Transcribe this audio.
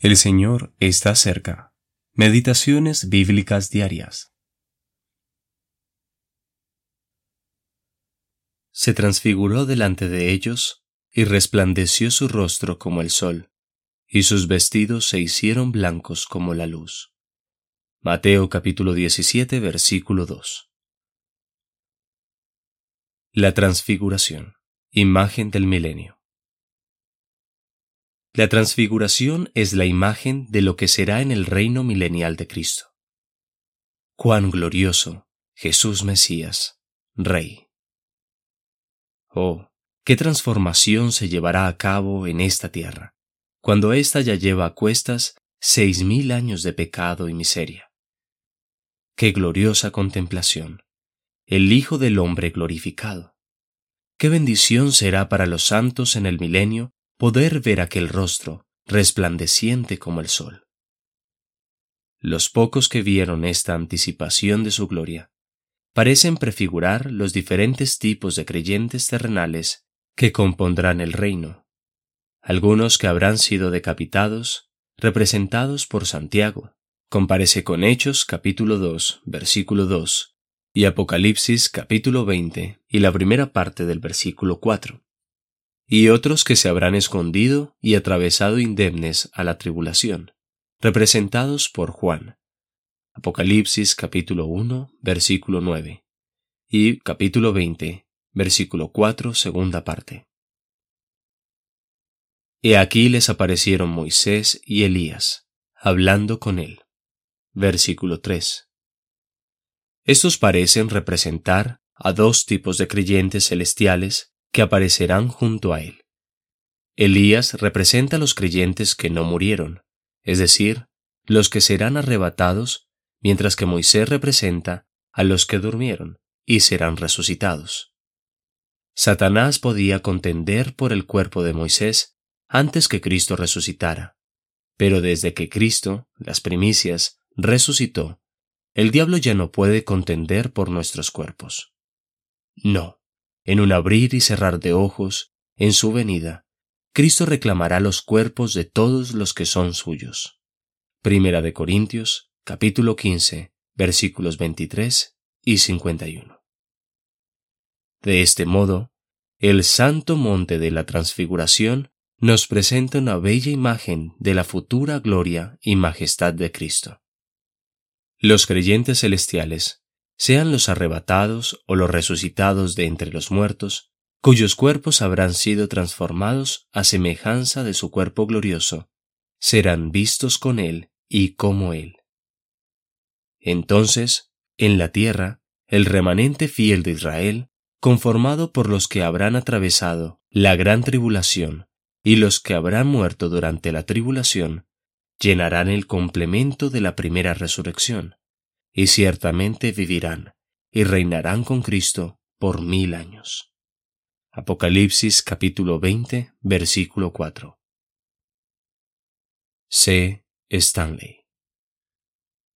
El Señor está cerca. Meditaciones bíblicas diarias. Se transfiguró delante de ellos y resplandeció su rostro como el sol, y sus vestidos se hicieron blancos como la luz. Mateo capítulo 17 versículo 2. La transfiguración, imagen del milenio. La transfiguración es la imagen de lo que será en el reino milenial de Cristo. Cuán glorioso, Jesús Mesías, Rey. Oh, qué transformación se llevará a cabo en esta tierra, cuando ésta ya lleva a cuestas seis mil años de pecado y miseria. Qué gloriosa contemplación, el Hijo del Hombre glorificado. Qué bendición será para los santos en el milenio poder ver aquel rostro resplandeciente como el sol. Los pocos que vieron esta anticipación de su gloria parecen prefigurar los diferentes tipos de creyentes terrenales que compondrán el reino. Algunos que habrán sido decapitados, representados por Santiago, comparece con Hechos capítulo 2, versículo 2, y Apocalipsis capítulo 20 y la primera parte del versículo 4 y otros que se habrán escondido y atravesado indemnes a la tribulación, representados por Juan. Apocalipsis capítulo 1, versículo 9 y capítulo 20, versículo 4, segunda parte. He aquí les aparecieron Moisés y Elías, hablando con él. Versículo 3. Estos parecen representar a dos tipos de creyentes celestiales que aparecerán junto a él. Elías representa a los creyentes que no murieron, es decir, los que serán arrebatados, mientras que Moisés representa a los que durmieron y serán resucitados. Satanás podía contender por el cuerpo de Moisés antes que Cristo resucitara, pero desde que Cristo, las primicias, resucitó, el diablo ya no puede contender por nuestros cuerpos. No, en un abrir y cerrar de ojos, en su venida, Cristo reclamará los cuerpos de todos los que son suyos. Primera de Corintios, capítulo 15, versículos 23 y 51. De este modo, el santo monte de la transfiguración nos presenta una bella imagen de la futura gloria y majestad de Cristo. Los creyentes celestiales sean los arrebatados o los resucitados de entre los muertos, cuyos cuerpos habrán sido transformados a semejanza de su cuerpo glorioso, serán vistos con Él y como Él. Entonces, en la tierra, el remanente fiel de Israel, conformado por los que habrán atravesado la gran tribulación y los que habrán muerto durante la tribulación, llenarán el complemento de la primera resurrección y ciertamente vivirán y reinarán con Cristo por mil años. Apocalipsis capítulo 20, versículo 4. C. Stanley